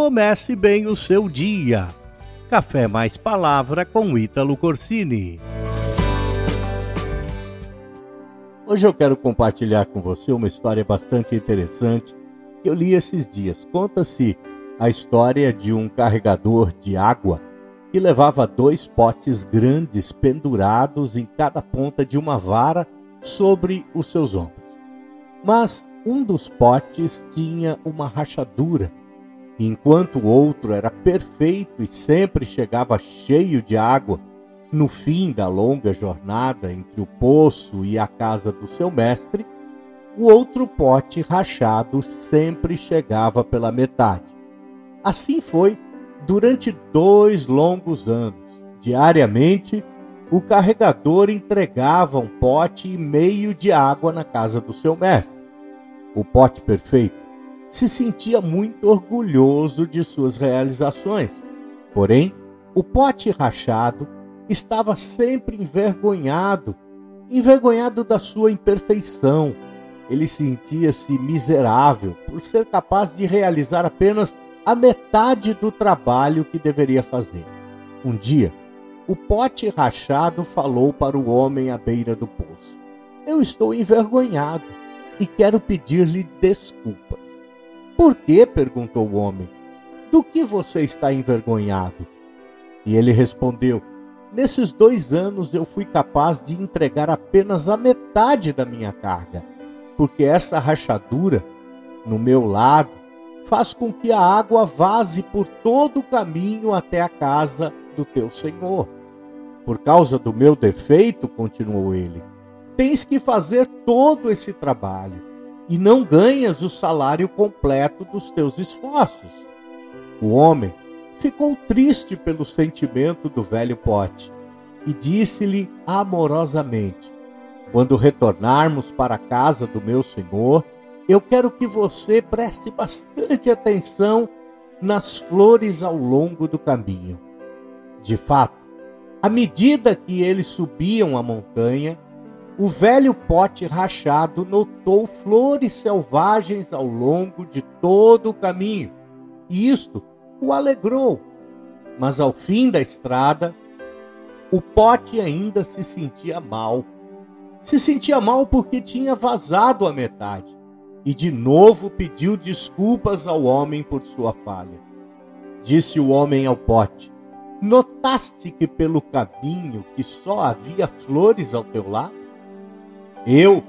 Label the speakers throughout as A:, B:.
A: comece bem o seu dia. Café mais palavra com Ítalo Corsini. Hoje eu quero compartilhar com você uma história bastante interessante que eu li esses dias. Conta-se a história de um carregador de água que levava dois potes grandes pendurados em cada ponta de uma vara sobre os seus ombros. Mas um dos potes tinha uma rachadura, enquanto o outro era perfeito e sempre chegava cheio de água. No fim da longa jornada entre o poço e a casa do seu mestre, o outro pote rachado sempre chegava pela metade. Assim foi durante dois longos anos. Diariamente, o carregador entregava um pote e meio de água na casa do seu mestre. O pote perfeito se sentia muito orgulhoso de suas realizações. Porém, o pote rachado estava sempre envergonhado, envergonhado da sua imperfeição. Ele sentia-se miserável por ser capaz de realizar apenas a metade do trabalho que deveria fazer. Um dia, o pote rachado falou para o homem à beira do poço: Eu estou envergonhado e quero pedir-lhe desculpas. Por quê? perguntou o homem. Do que você está envergonhado? E ele respondeu: Nesses dois anos eu fui capaz de entregar apenas a metade da minha carga, porque essa rachadura no meu lado faz com que a água vaze por todo o caminho até a casa do teu senhor. Por causa do meu defeito, continuou ele, tens que fazer todo esse trabalho e não ganhas o salário completo dos teus esforços. O homem ficou triste pelo sentimento do velho pote e disse-lhe amorosamente: Quando retornarmos para a casa do meu senhor, eu quero que você preste bastante atenção nas flores ao longo do caminho. De fato, à medida que eles subiam a montanha, o velho pote rachado notou flores selvagens ao longo de todo o caminho, e isto o alegrou. Mas ao fim da estrada, o pote ainda se sentia mal. Se sentia mal porque tinha vazado a metade e de novo pediu desculpas ao homem por sua falha. Disse o homem ao pote: Notaste que pelo caminho que só havia flores ao teu lado? Eu,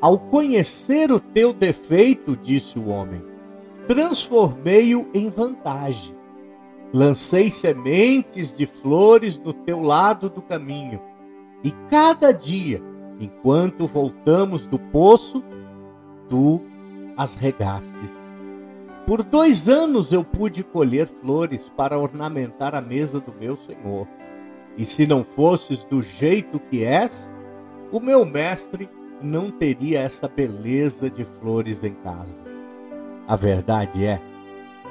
A: ao conhecer o teu defeito, disse o homem, transformei-o em vantagem. Lancei sementes de flores no teu lado do caminho, e cada dia, enquanto voltamos do poço, tu as regastes. Por dois anos eu pude colher flores para ornamentar a mesa do meu Senhor. E se não fosses do jeito que és, o meu mestre não teria essa beleza de flores em casa. A verdade é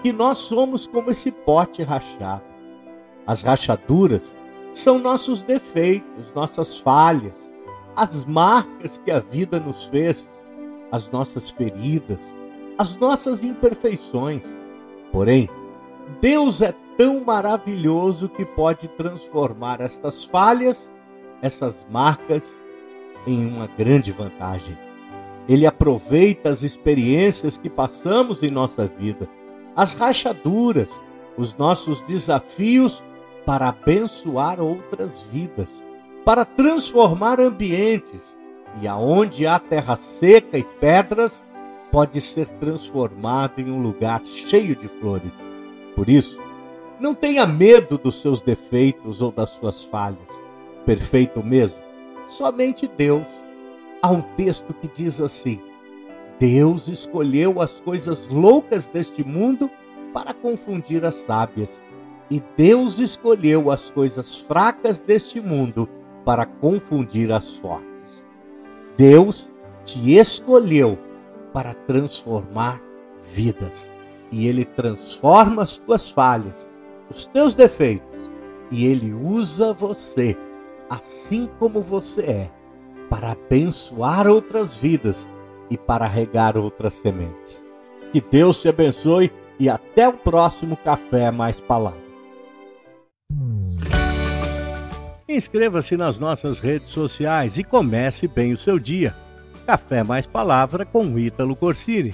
A: que nós somos como esse pote rachado. As rachaduras são nossos defeitos, nossas falhas, as marcas que a vida nos fez as nossas feridas, as nossas imperfeições. Porém, Deus é tão maravilhoso que pode transformar estas falhas, essas marcas, em uma grande vantagem. Ele aproveita as experiências que passamos em nossa vida, as rachaduras, os nossos desafios para abençoar outras vidas, para transformar ambientes, e aonde há terra seca e pedras, pode ser transformado em um lugar cheio de flores. Por isso, não tenha medo dos seus defeitos ou das suas falhas. Perfeito mesmo, somente Deus. Há um texto que diz assim: Deus escolheu as coisas loucas deste mundo para confundir as sábias, e Deus escolheu as coisas fracas deste mundo para confundir as fortes. Deus te escolheu para transformar vidas. E Ele transforma as tuas falhas, os teus defeitos, e Ele usa você, assim como você é, para abençoar outras vidas e para regar outras sementes. Que Deus te abençoe e até o próximo Café Mais Palavra. Inscreva-se nas nossas redes sociais e comece bem o seu dia. Café Mais Palavra com Ítalo Corsini.